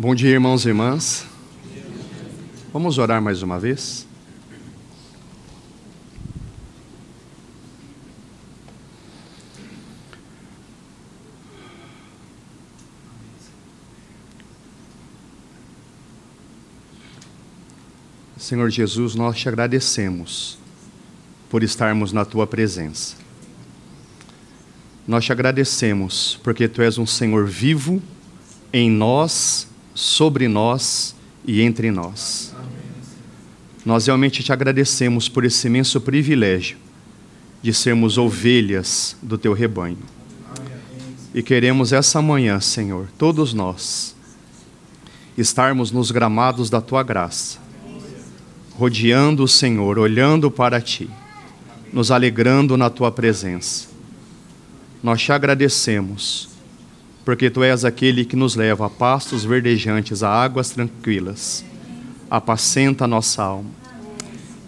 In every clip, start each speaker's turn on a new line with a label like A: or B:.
A: Bom dia, irmãos e irmãs. Vamos orar mais uma vez? Senhor Jesus, nós te agradecemos por estarmos na tua presença. Nós te agradecemos porque tu és um Senhor vivo em nós, sobre nós e entre nós. Nós realmente te agradecemos por esse imenso privilégio de sermos ovelhas do teu rebanho. E queremos essa manhã, Senhor, todos nós, estarmos nos gramados da tua graça rodeando o Senhor, olhando para ti, nos alegrando na tua presença. Nós te agradecemos, porque tu és aquele que nos leva a pastos verdejantes, a águas tranquilas, apacenta a nossa alma.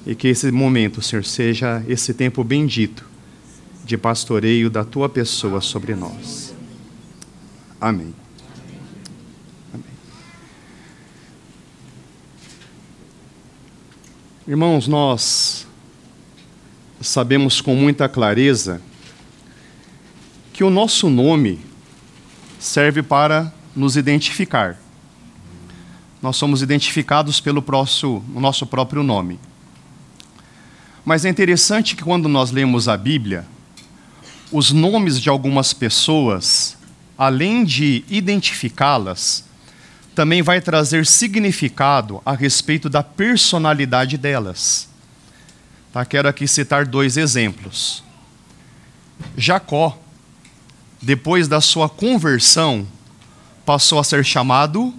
A: E que esse momento, Senhor, seja esse tempo bendito de pastoreio da tua pessoa sobre nós. Amém. Irmãos, nós sabemos com muita clareza que o nosso nome serve para nos identificar. Nós somos identificados pelo nosso, nosso próprio nome. Mas é interessante que quando nós lemos a Bíblia, os nomes de algumas pessoas, além de identificá-las, também vai trazer significado a respeito da personalidade delas. Tá? Quero aqui citar dois exemplos. Jacó, depois da sua conversão, passou a ser chamado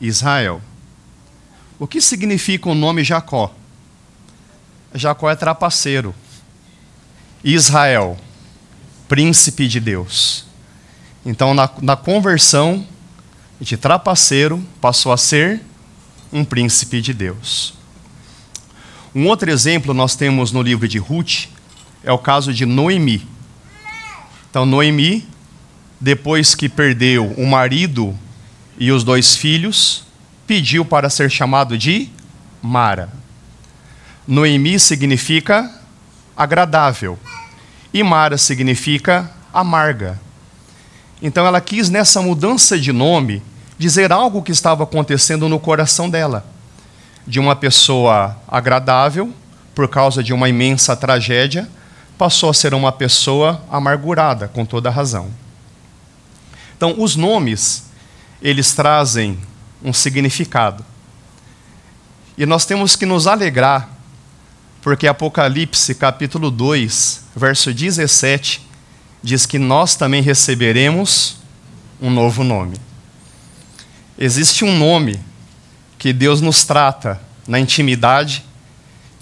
A: Israel. O que significa o nome Jacó? Jacó é trapaceiro. Israel, príncipe de Deus. Então, na, na conversão, de trapaceiro passou a ser um príncipe de Deus. Um outro exemplo nós temos no livro de Ruth é o caso de Noemi. Então, Noemi, depois que perdeu o marido e os dois filhos, pediu para ser chamado de Mara. Noemi significa agradável e Mara significa amarga. Então ela quis, nessa mudança de nome, dizer algo que estava acontecendo no coração dela. De uma pessoa agradável, por causa de uma imensa tragédia, passou a ser uma pessoa amargurada, com toda razão. Então, os nomes, eles trazem um significado. E nós temos que nos alegrar, porque Apocalipse, capítulo 2, verso 17, diz que nós também receberemos um novo nome. Existe um nome que Deus nos trata na intimidade,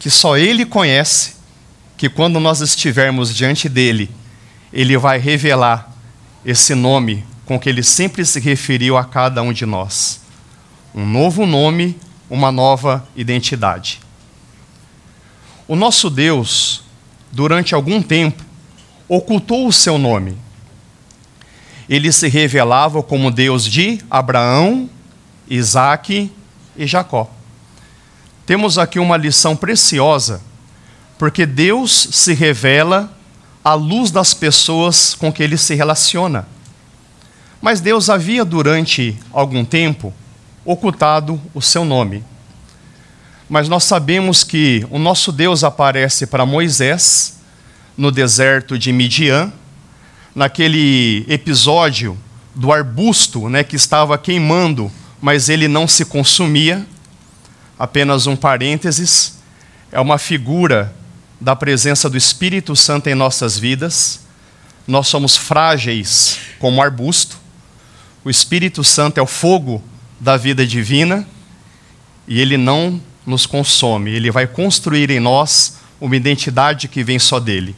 A: que só Ele conhece, que quando nós estivermos diante dele, Ele vai revelar esse nome com que Ele sempre se referiu a cada um de nós. Um novo nome, uma nova identidade. O nosso Deus, durante algum tempo, ocultou o seu nome. Ele se revelava como Deus de Abraão, Isaac e Jacó. Temos aqui uma lição preciosa, porque Deus se revela à luz das pessoas com que ele se relaciona. Mas Deus havia, durante algum tempo, ocultado o seu nome. Mas nós sabemos que o nosso Deus aparece para Moisés no deserto de Midian, naquele episódio do arbusto né, que estava queimando, mas ele não se consumia. Apenas um parênteses, é uma figura da presença do Espírito Santo em nossas vidas. Nós somos frágeis como arbusto. O Espírito Santo é o fogo da vida divina e ele não nos consome, ele vai construir em nós uma identidade que vem só dele.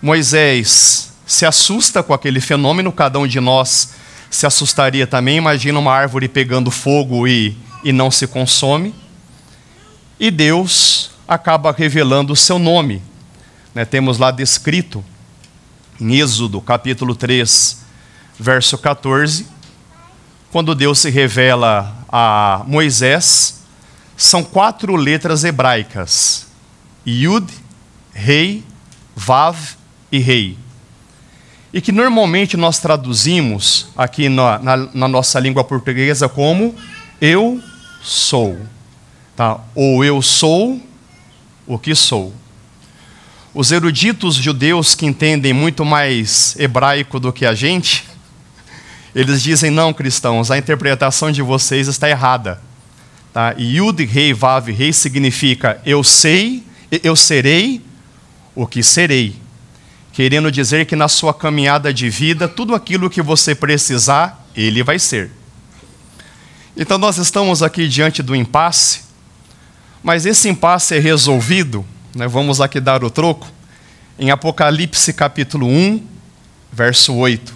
A: Moisés se assusta com aquele fenômeno, cada um de nós se assustaria também. Imagina uma árvore pegando fogo e, e não se consome. E Deus acaba revelando o seu nome. Né, temos lá descrito em Êxodo, capítulo 3, verso 14, quando Deus se revela a Moisés, são quatro letras hebraicas: Yud, Rei, Vav e Rei. E que normalmente nós traduzimos aqui na, na, na nossa língua portuguesa como Eu sou. Tá? Ou eu sou o que sou. Os eruditos judeus que entendem muito mais hebraico do que a gente, eles dizem: não, cristãos, a interpretação de vocês está errada. Tá? Yud, Rei, Vav, Rei significa eu sei, eu serei o que serei. Querendo dizer que na sua caminhada de vida, tudo aquilo que você precisar, ele vai ser. Então nós estamos aqui diante do impasse, mas esse impasse é resolvido, né? vamos aqui dar o troco, em Apocalipse capítulo 1, verso 8,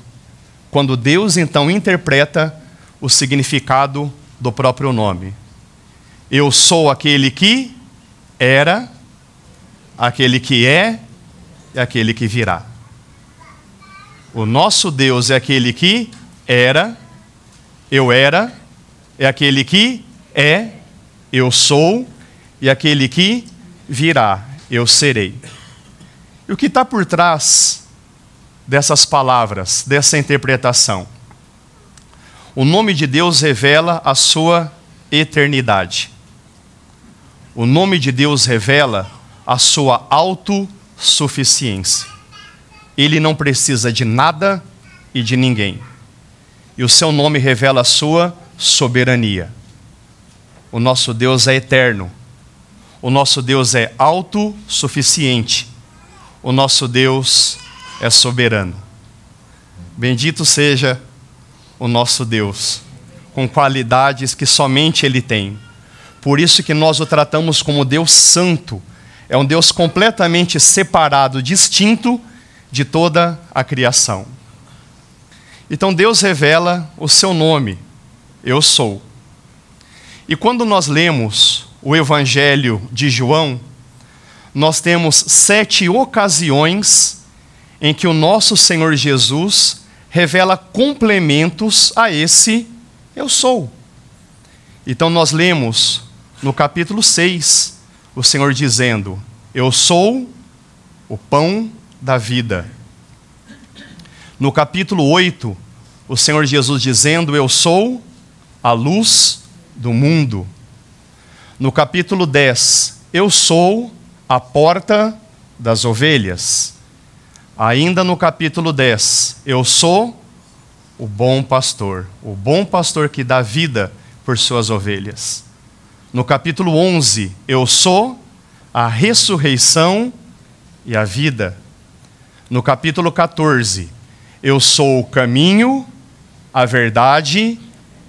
A: quando Deus então interpreta o significado do próprio nome. Eu sou aquele que era, aquele que é e aquele que virá. O nosso Deus é aquele que era, eu era, é aquele que é, eu sou, e aquele que virá, eu serei. E o que está por trás dessas palavras, dessa interpretação? O nome de Deus revela a sua eternidade. O nome de Deus revela a sua autossuficiência. Ele não precisa de nada e de ninguém. E o seu nome revela a sua soberania. O nosso Deus é eterno. O nosso Deus é autossuficiente. O nosso Deus é soberano. Bendito seja o nosso Deus, com qualidades que somente Ele tem. Por isso que nós o tratamos como Deus santo. É um Deus completamente separado, distinto de toda a criação. Então Deus revela o seu nome, eu sou. E quando nós lemos o Evangelho de João, nós temos sete ocasiões em que o nosso Senhor Jesus revela complementos a esse eu sou. Então nós lemos no capítulo 6, o Senhor dizendo: Eu sou o pão da vida. No capítulo 8, o Senhor Jesus dizendo: Eu sou a luz do mundo. No capítulo 10, Eu sou a porta das ovelhas. Ainda no capítulo 10, Eu sou o bom pastor, o bom pastor que dá vida por suas ovelhas. No capítulo 11, eu sou a ressurreição e a vida. No capítulo 14, eu sou o caminho, a verdade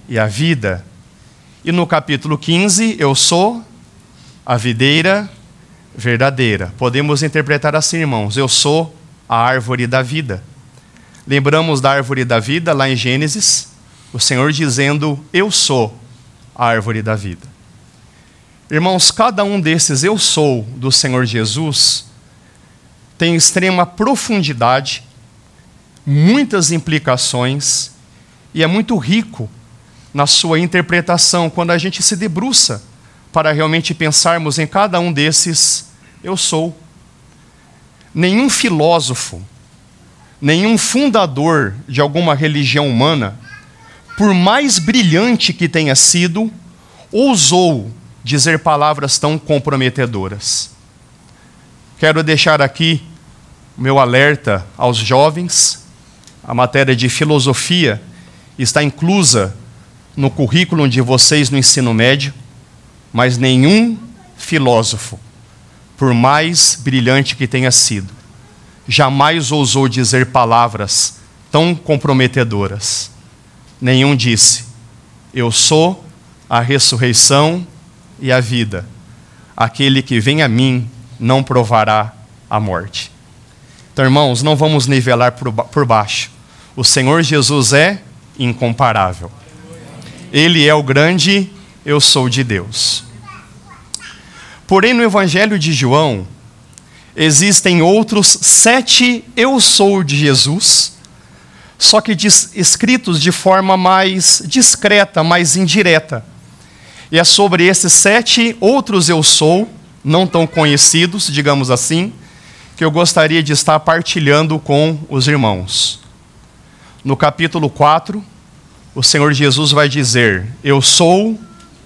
A: e a vida. E no capítulo 15, eu sou a videira verdadeira. Podemos interpretar assim, irmãos: eu sou a árvore da vida. Lembramos da árvore da vida lá em Gênesis, o Senhor dizendo: Eu sou a árvore da vida. Irmãos, cada um desses eu sou do Senhor Jesus tem extrema profundidade, muitas implicações e é muito rico na sua interpretação quando a gente se debruça para realmente pensarmos em cada um desses eu sou. Nenhum filósofo, nenhum fundador de alguma religião humana, por mais brilhante que tenha sido, ousou dizer palavras tão comprometedoras. Quero deixar aqui meu alerta aos jovens. A matéria de filosofia está inclusa no currículo de vocês no ensino médio, mas nenhum filósofo, por mais brilhante que tenha sido, jamais ousou dizer palavras tão comprometedoras. Nenhum disse: Eu sou a ressurreição e a vida. Aquele que vem a mim não provará a morte. Então, irmãos, não vamos nivelar por baixo. O Senhor Jesus é incomparável. Ele é o grande eu sou de Deus. Porém, no Evangelho de João, existem outros sete eu sou de Jesus, só que escritos de forma mais discreta, mais indireta. E é sobre esses sete outros eu sou, não tão conhecidos, digamos assim, que eu gostaria de estar partilhando com os irmãos. No capítulo 4, o Senhor Jesus vai dizer: Eu sou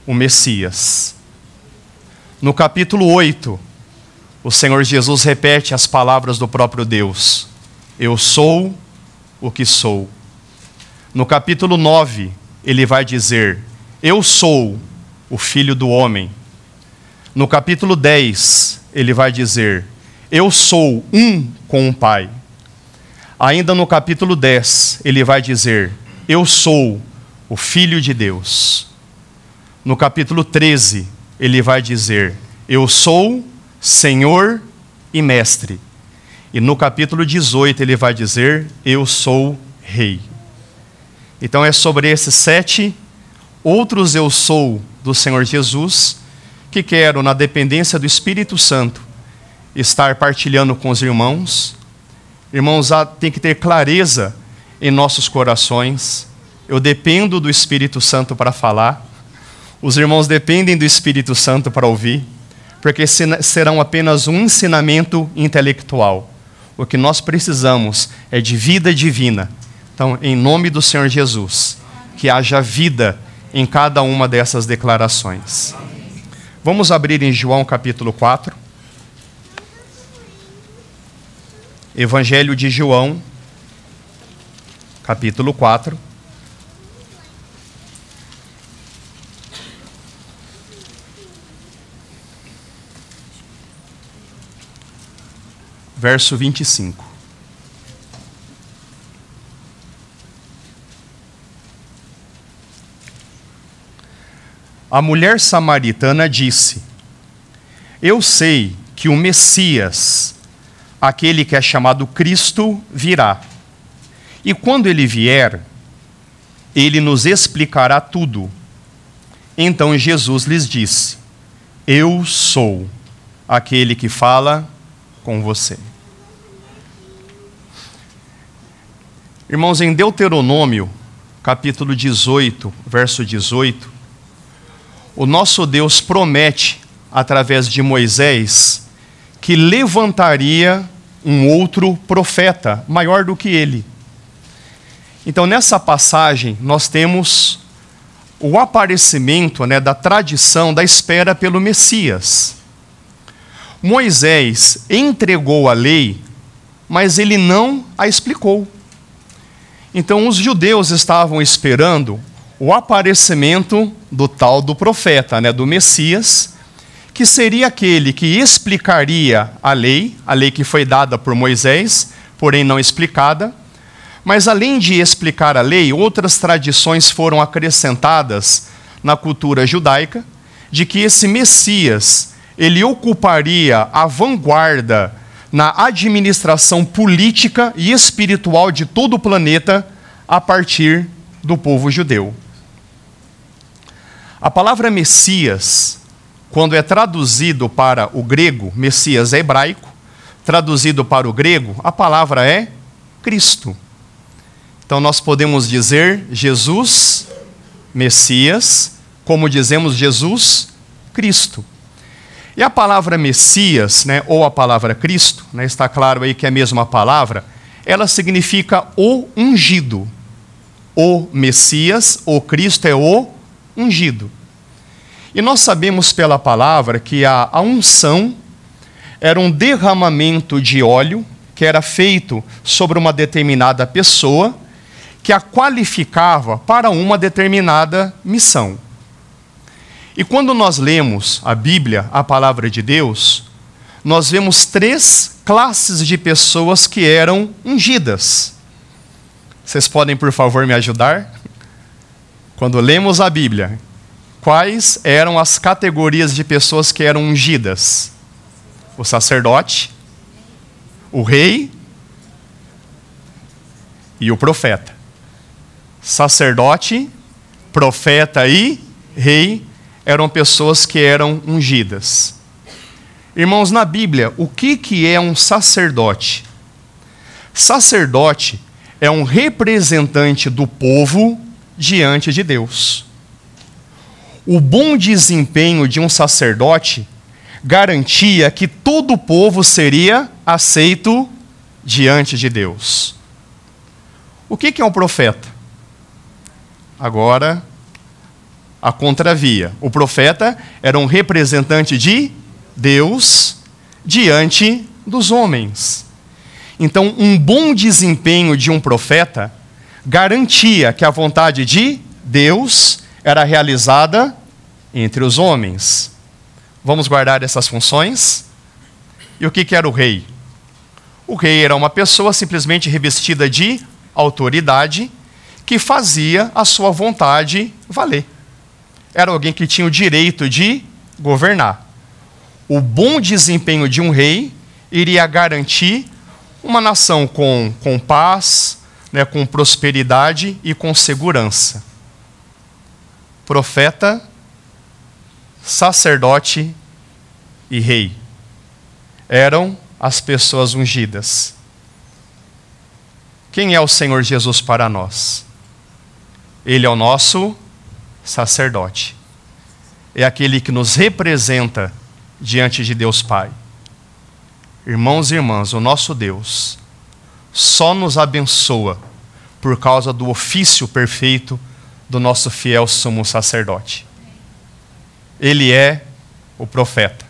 A: o Messias. No capítulo 8, o Senhor Jesus repete as palavras do próprio Deus: Eu sou o que sou. No capítulo 9, ele vai dizer: Eu sou o Filho do Homem. No capítulo 10, ele vai dizer: Eu sou um com o Pai. Ainda no capítulo 10, ele vai dizer: Eu sou o Filho de Deus. No capítulo 13, ele vai dizer: Eu sou Senhor e Mestre. E no capítulo 18 ele vai dizer: Eu sou Rei. Então é sobre esses sete outros eu sou do Senhor Jesus que quero, na dependência do Espírito Santo, estar partilhando com os irmãos. Irmãos, tem que ter clareza em nossos corações. Eu dependo do Espírito Santo para falar. Os irmãos dependem do Espírito Santo para ouvir, porque serão apenas um ensinamento intelectual. O que nós precisamos é de vida divina. Então, em nome do Senhor Jesus, que haja vida em cada uma dessas declarações. Vamos abrir em João capítulo 4. Evangelho de João, capítulo 4. verso 25. A mulher samaritana disse: Eu sei que o Messias, aquele que é chamado Cristo, virá. E quando ele vier, ele nos explicará tudo. Então Jesus lhes disse: Eu sou aquele que fala com você. Irmãos, em Deuteronômio, capítulo 18, verso 18, o nosso Deus promete, através de Moisés, que levantaria um outro profeta maior do que ele. Então, nessa passagem, nós temos o aparecimento né, da tradição da espera pelo Messias. Moisés entregou a lei, mas ele não a explicou. Então os judeus estavam esperando o aparecimento do tal do profeta, né, do Messias, que seria aquele que explicaria a lei, a lei que foi dada por Moisés, porém não explicada. Mas além de explicar a lei, outras tradições foram acrescentadas na cultura judaica de que esse Messias, ele ocuparia a vanguarda na administração política e espiritual de todo o planeta a partir do povo judeu. A palavra Messias, quando é traduzido para o grego, Messias é hebraico, traduzido para o grego, a palavra é Cristo. Então nós podemos dizer Jesus, Messias, como dizemos Jesus, Cristo. E a palavra Messias, né, ou a palavra Cristo, né, está claro aí que é a mesma palavra, ela significa o ungido. O Messias, o Cristo é o ungido. E nós sabemos pela palavra que a, a unção era um derramamento de óleo que era feito sobre uma determinada pessoa que a qualificava para uma determinada missão. E quando nós lemos a Bíblia, a palavra de Deus, nós vemos três classes de pessoas que eram ungidas. Vocês podem, por favor, me ajudar? Quando lemos a Bíblia, quais eram as categorias de pessoas que eram ungidas? O sacerdote, o rei e o profeta. Sacerdote, profeta e rei eram pessoas que eram ungidas. Irmãos, na Bíblia, o que, que é um sacerdote? Sacerdote é um representante do povo diante de Deus. O bom desempenho de um sacerdote garantia que todo o povo seria aceito diante de Deus. O que é um profeta? Agora, a contravia. O profeta era um representante de Deus diante dos homens. Então, um bom desempenho de um profeta garantia que a vontade de Deus era realizada entre os homens. Vamos guardar essas funções? E o que, era o rei? O rei era uma pessoa simplesmente revestida de autoridade que fazia a sua vontade valer. Era alguém que tinha o direito de governar. O bom desempenho de um rei iria garantir uma nação com, com paz, né, com prosperidade e com segurança. Profeta, sacerdote e rei eram as pessoas ungidas. Quem é o Senhor Jesus para nós? Ele é o nosso sacerdote. É aquele que nos representa diante de Deus Pai. Irmãos e irmãs, o nosso Deus só nos abençoa por causa do ofício perfeito do nosso fiel sumo sacerdote. Ele é o profeta.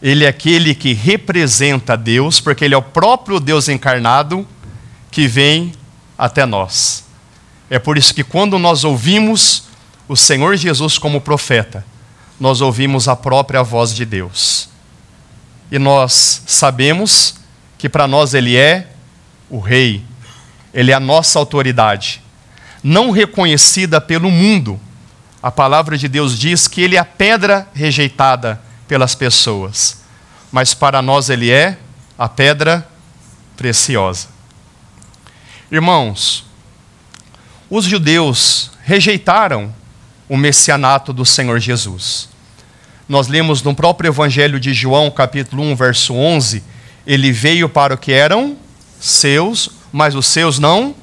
A: Ele é aquele que representa Deus, porque ele é o próprio Deus encarnado que vem até nós. É por isso que quando nós ouvimos o Senhor Jesus como profeta, nós ouvimos a própria voz de Deus. E nós sabemos que para nós ele é o rei, ele é a nossa autoridade, não reconhecida pelo mundo. A palavra de Deus diz que ele é a pedra rejeitada pelas pessoas, mas para nós ele é a pedra preciosa. Irmãos, os judeus rejeitaram o messianato do Senhor Jesus. Nós lemos no próprio Evangelho de João, capítulo 1, verso 11: Ele veio para o que eram seus, mas os seus não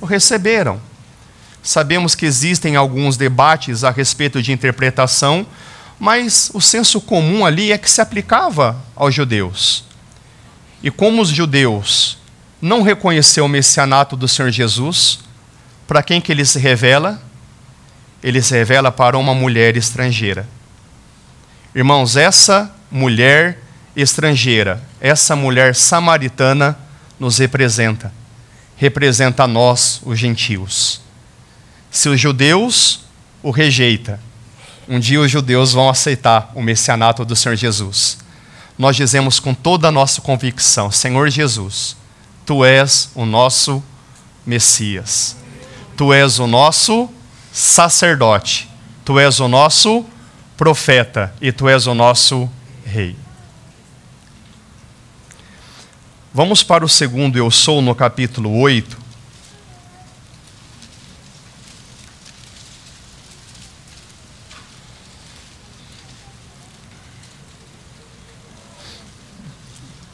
A: o receberam. Sabemos que existem alguns debates a respeito de interpretação, mas o senso comum ali é que se aplicava aos judeus. E como os judeus não reconheceu o messianato do Senhor Jesus, para quem que ele se revela? Ele se revela para uma mulher estrangeira. Irmãos, essa mulher estrangeira, essa mulher samaritana nos representa. Representa a nós, os gentios. Se os judeus o rejeita, um dia os judeus vão aceitar o messianato do Senhor Jesus. Nós dizemos com toda a nossa convicção: Senhor Jesus, tu és o nosso Messias. Tu és o nosso sacerdote. Tu és o nosso profeta e tu és o nosso rei. Vamos para o segundo Eu Sou, no capítulo 8.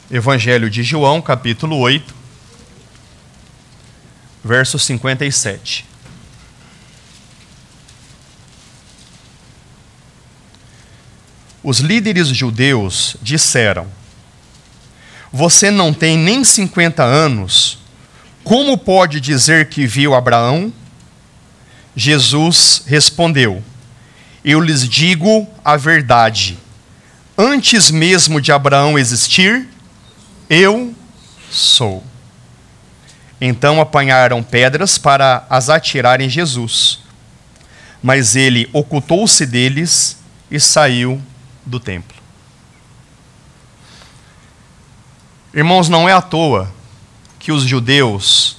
A: Evangelho de João, capítulo 8, verso 57. Os líderes judeus disseram: você não tem nem 50 anos, como pode dizer que viu Abraão? Jesus respondeu: Eu lhes digo a verdade. Antes mesmo de Abraão existir, eu sou. Então apanharam pedras para as atirar em Jesus. Mas ele ocultou-se deles e saiu do templo. Irmãos, não é à toa que os judeus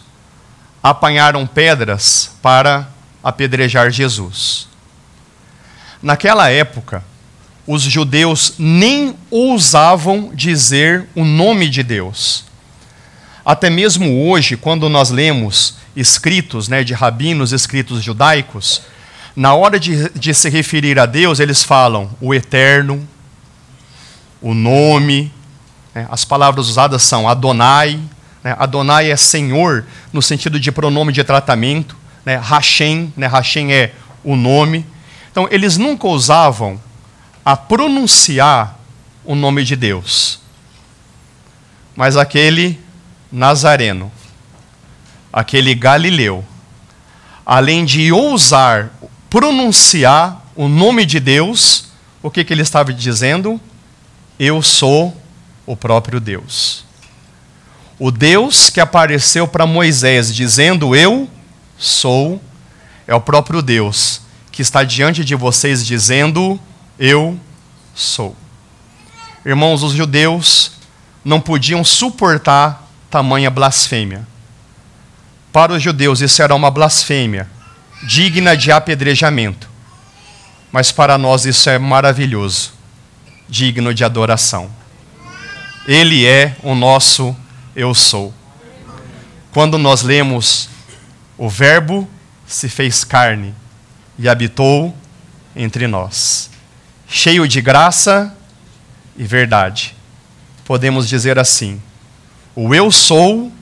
A: apanharam pedras para apedrejar Jesus. Naquela época, os judeus nem ousavam dizer o nome de Deus. Até mesmo hoje, quando nós lemos escritos né, de rabinos, escritos judaicos, na hora de, de se referir a Deus, eles falam o eterno, o nome, né? As palavras usadas são Adonai, Né? Adonai é Senhor no sentido de pronome de tratamento. Né? Hashem, né? Hashem é o nome. Então, eles nunca usavam a pronunciar o nome de Deus. Mas aquele Nazareno, aquele Galileu, além de ousar pronunciar o nome de Deus, o que, que ele estava dizendo? Eu sou o próprio Deus. O Deus que apareceu para Moisés dizendo eu sou, é o próprio Deus que está diante de vocês dizendo eu sou. Irmãos, os judeus não podiam suportar tamanha blasfêmia. Para os judeus, isso era uma blasfêmia, digna de apedrejamento. Mas para nós, isso é maravilhoso, digno de adoração. Ele é o nosso eu sou. Quando nós lemos o Verbo se fez carne e habitou entre nós, cheio de graça e verdade. Podemos dizer assim: o eu sou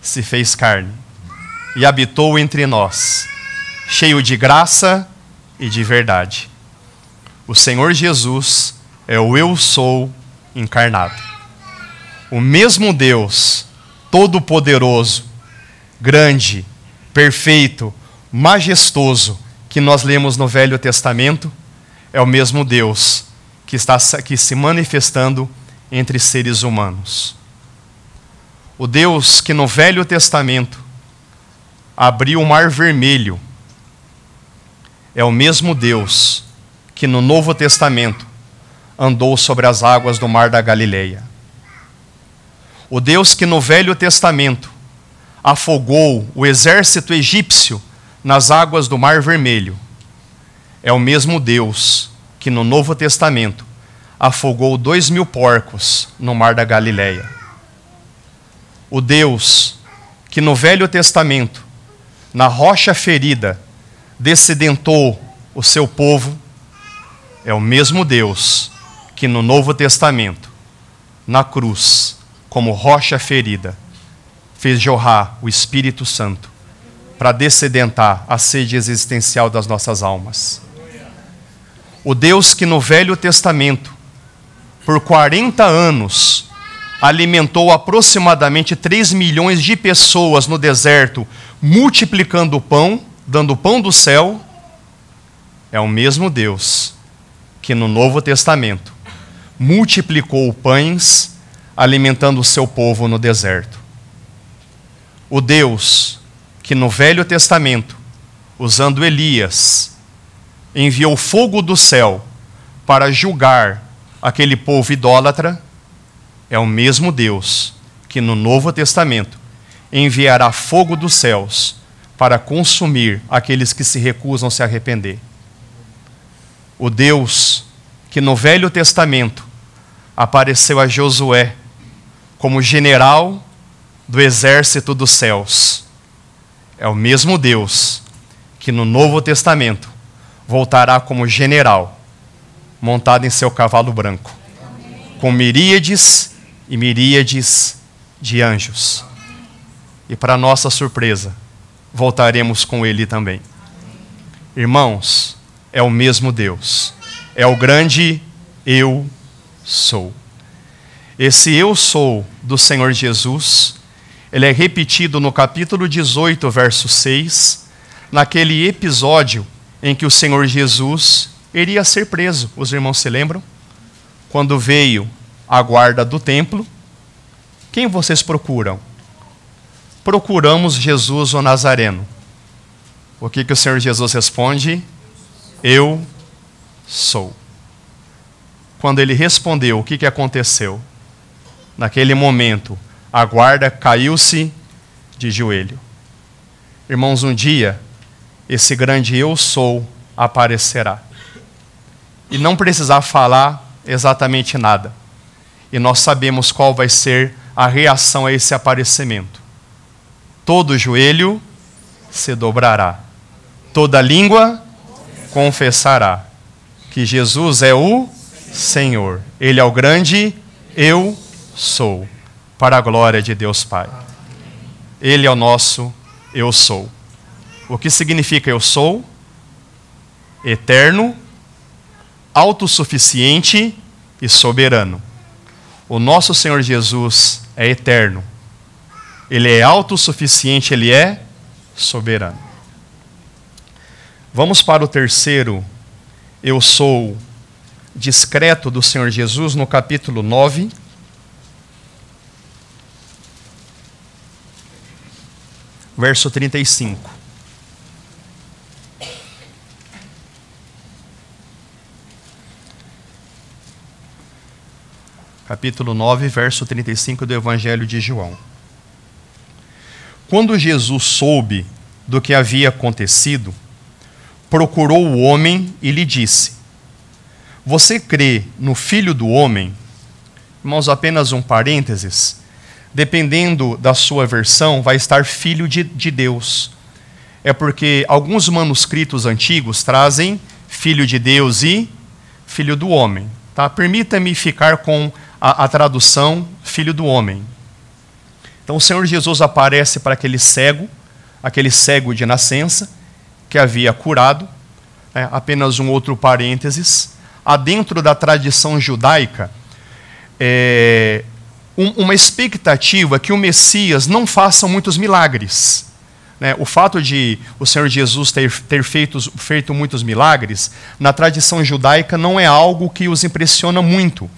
A: se fez carne e habitou entre nós, cheio de graça e de verdade. O Senhor Jesus é o eu sou encarnado o mesmo Deus, todo-poderoso, grande, perfeito, majestoso, que nós lemos no Velho Testamento, é o mesmo Deus que está aqui se manifestando entre seres humanos. O Deus que no Velho Testamento abriu o Mar Vermelho é o mesmo Deus que no Novo Testamento andou sobre as águas do Mar da Galileia. O Deus que no Velho Testamento afogou o exército egípcio nas águas do Mar Vermelho, é o mesmo Deus que no Novo Testamento afogou dois mil porcos no Mar da Galileia. O Deus que no Velho Testamento, na rocha ferida, descedentou o seu povo, é o mesmo Deus que no Novo Testamento, na cruz, como rocha ferida, fez jorrar o Espírito Santo para descedentar a sede existencial das nossas almas. O Deus que no Velho Testamento, por 40 anos, alimentou aproximadamente 3 milhões de pessoas no deserto, multiplicando o pão, dando o pão do céu, é o mesmo Deus que no Novo Testamento multiplicou pães alimentando o seu povo no deserto. O Deus que no Velho Testamento, usando Elias, enviou fogo do céu para julgar aquele povo idólatra, é o mesmo Deus que no Novo Testamento enviará fogo dos céus para consumir aqueles que se recusam a se arrepender. O Deus que no Velho Testamento apareceu a Josué como general do exército dos céus. É o mesmo Deus que no Novo Testamento voltará como general, montado em seu cavalo branco, com miríades e miríades de anjos. E para nossa surpresa, voltaremos com ele também. Irmãos, é o mesmo Deus, é o grande eu sou. Esse eu sou do Senhor Jesus, ele é repetido no capítulo 18, verso 6, naquele episódio em que o Senhor Jesus iria ser preso. Os irmãos se lembram? Quando veio a guarda do templo, quem vocês procuram? Procuramos Jesus o Nazareno. O que, que o Senhor Jesus responde? Eu sou. Quando ele respondeu, o que, que aconteceu? Naquele momento, a guarda caiu-se de joelho. Irmãos, um dia, esse grande eu sou aparecerá. E não precisar falar exatamente nada. E nós sabemos qual vai ser a reação a esse aparecimento. Todo joelho se dobrará, toda língua confessará que Jesus é o Senhor. Ele é o grande eu sou, para a glória de Deus Pai. Ele é o nosso eu sou. O que significa eu sou? Eterno, autossuficiente e soberano. O nosso Senhor Jesus é eterno. Ele é autossuficiente, ele é soberano. Vamos para o terceiro eu sou discreto do Senhor Jesus no capítulo 9. Verso 35. Capítulo 9, verso 35 do Evangelho de João. Quando Jesus soube do que havia acontecido, procurou o homem e lhe disse: Você crê no Filho do Homem? Irmãos, apenas um parênteses. Dependendo da sua versão, vai estar Filho de, de Deus. É porque alguns manuscritos antigos trazem Filho de Deus e Filho do Homem. Tá? Permita-me ficar com a, a tradução filho do homem. Então o Senhor Jesus aparece para aquele cego, aquele cego de nascença, que havia curado, é, apenas um outro parênteses. Dentro da tradição judaica é, um, uma expectativa que o Messias não faça muitos milagres. Né? O fato de o Senhor Jesus ter, ter feito, feito muitos milagres, na tradição judaica, não é algo que os impressiona muito.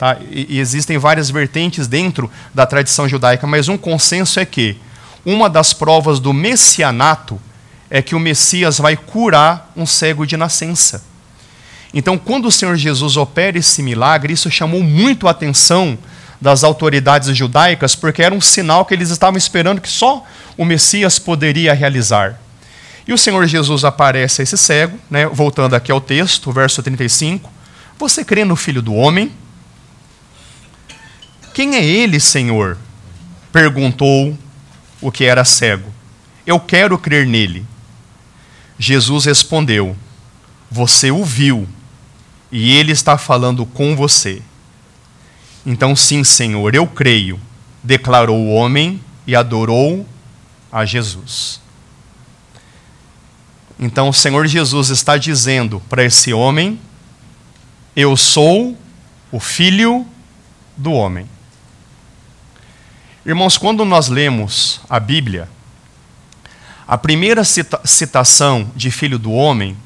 A: Tá? E, e existem várias vertentes dentro da tradição judaica, mas um consenso é que uma das provas do messianato é que o Messias vai curar um cego de nascença. Então, quando o Senhor Jesus opera esse milagre, isso chamou muito a atenção das autoridades judaicas, porque era um sinal que eles estavam esperando que só o Messias poderia realizar. E o Senhor Jesus aparece a esse cego, né, voltando aqui ao texto, verso 35. Você crê no Filho do Homem? Quem é ele, Senhor? perguntou o que era cego. Eu quero crer nele. Jesus respondeu: Você o viu, e ele está falando com você. Então, sim, Senhor, eu creio, declarou o homem e adorou a Jesus. Então, o Senhor Jesus está dizendo para esse homem: Eu sou o filho do homem. Irmãos, quando nós lemos a Bíblia, a primeira cita citação de filho do homem,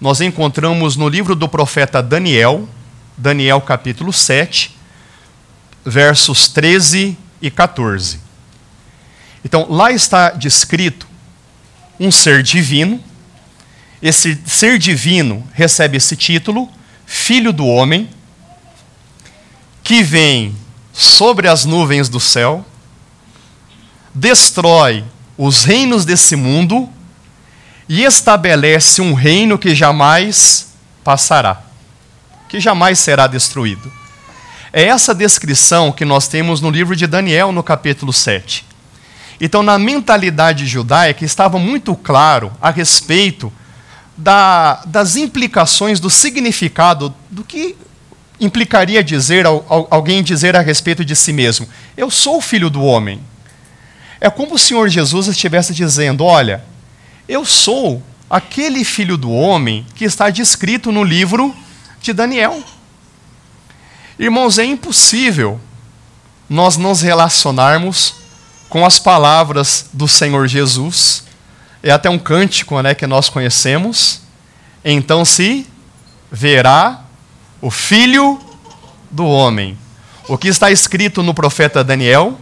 A: nós encontramos no livro do profeta Daniel, Daniel capítulo 7, versos 13 e 14. Então, lá está descrito um ser divino. Esse ser divino recebe esse título, Filho do Homem, que vem sobre as nuvens do céu destrói os reinos desse mundo e estabelece um reino que jamais passará, que jamais será destruído. É essa descrição que nós temos no livro de Daniel, no capítulo 7. Então, na mentalidade judaica, estava muito claro a respeito da, das implicações, do significado, do que implicaria dizer alguém dizer a respeito de si mesmo: Eu sou filho do homem. É como o Senhor Jesus estivesse dizendo: Olha, eu sou aquele filho do homem que está descrito no livro de Daniel. Irmãos, é impossível nós nos relacionarmos com as palavras do Senhor Jesus. É até um cântico né, que nós conhecemos. Então se verá o filho do homem. O que está escrito no profeta Daniel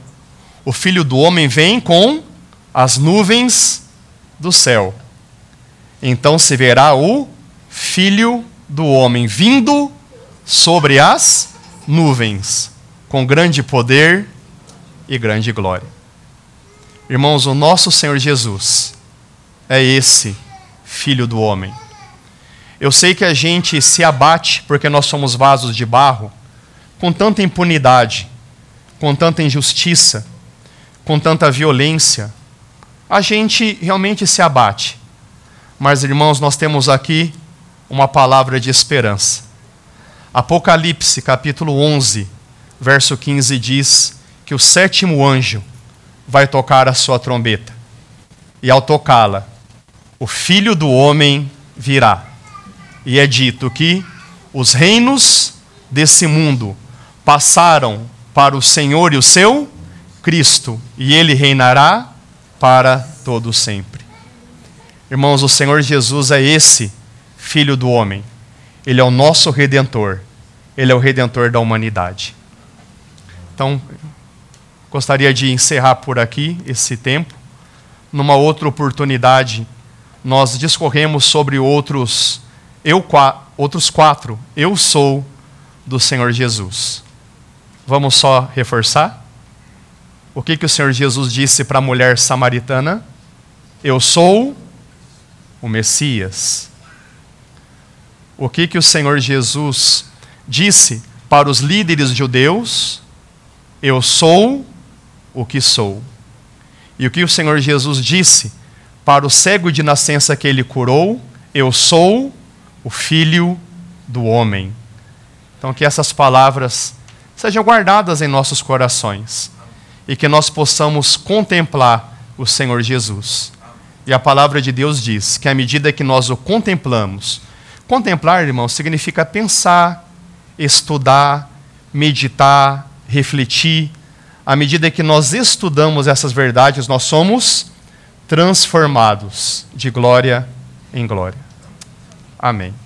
A: o filho do homem vem com as nuvens do céu. Então se verá o filho do homem vindo sobre as nuvens, com grande poder e grande glória. Irmãos, o nosso Senhor Jesus é esse filho do homem. Eu sei que a gente se abate porque nós somos vasos de barro, com tanta impunidade, com tanta injustiça com tanta violência, a gente realmente se abate. Mas, irmãos, nós temos aqui uma palavra de esperança. Apocalipse, capítulo 11, verso 15 diz que o sétimo anjo vai tocar a sua trombeta. E ao tocá-la, o filho do homem virá. E é dito que os reinos desse mundo passaram para o Senhor e o seu Cristo, e ele reinará para todo sempre. Irmãos, o Senhor Jesus é esse filho do homem. Ele é o nosso redentor. Ele é o redentor da humanidade. Então, gostaria de encerrar por aqui esse tempo. Numa outra oportunidade, nós discorremos sobre outros eu outros quatro eu sou do Senhor Jesus. Vamos só reforçar? O que, que o Senhor Jesus disse para a mulher samaritana? Eu sou o Messias. O que, que o Senhor Jesus disse para os líderes judeus: Eu sou o que sou. E o que o Senhor Jesus disse para o cego de nascença que ele curou: Eu sou o filho do homem. Então, que essas palavras sejam guardadas em nossos corações e que nós possamos contemplar o Senhor Jesus. E a palavra de Deus diz que à medida que nós o contemplamos, contemplar, irmão, significa pensar, estudar, meditar, refletir. À medida que nós estudamos essas verdades, nós somos transformados de glória em glória. Amém.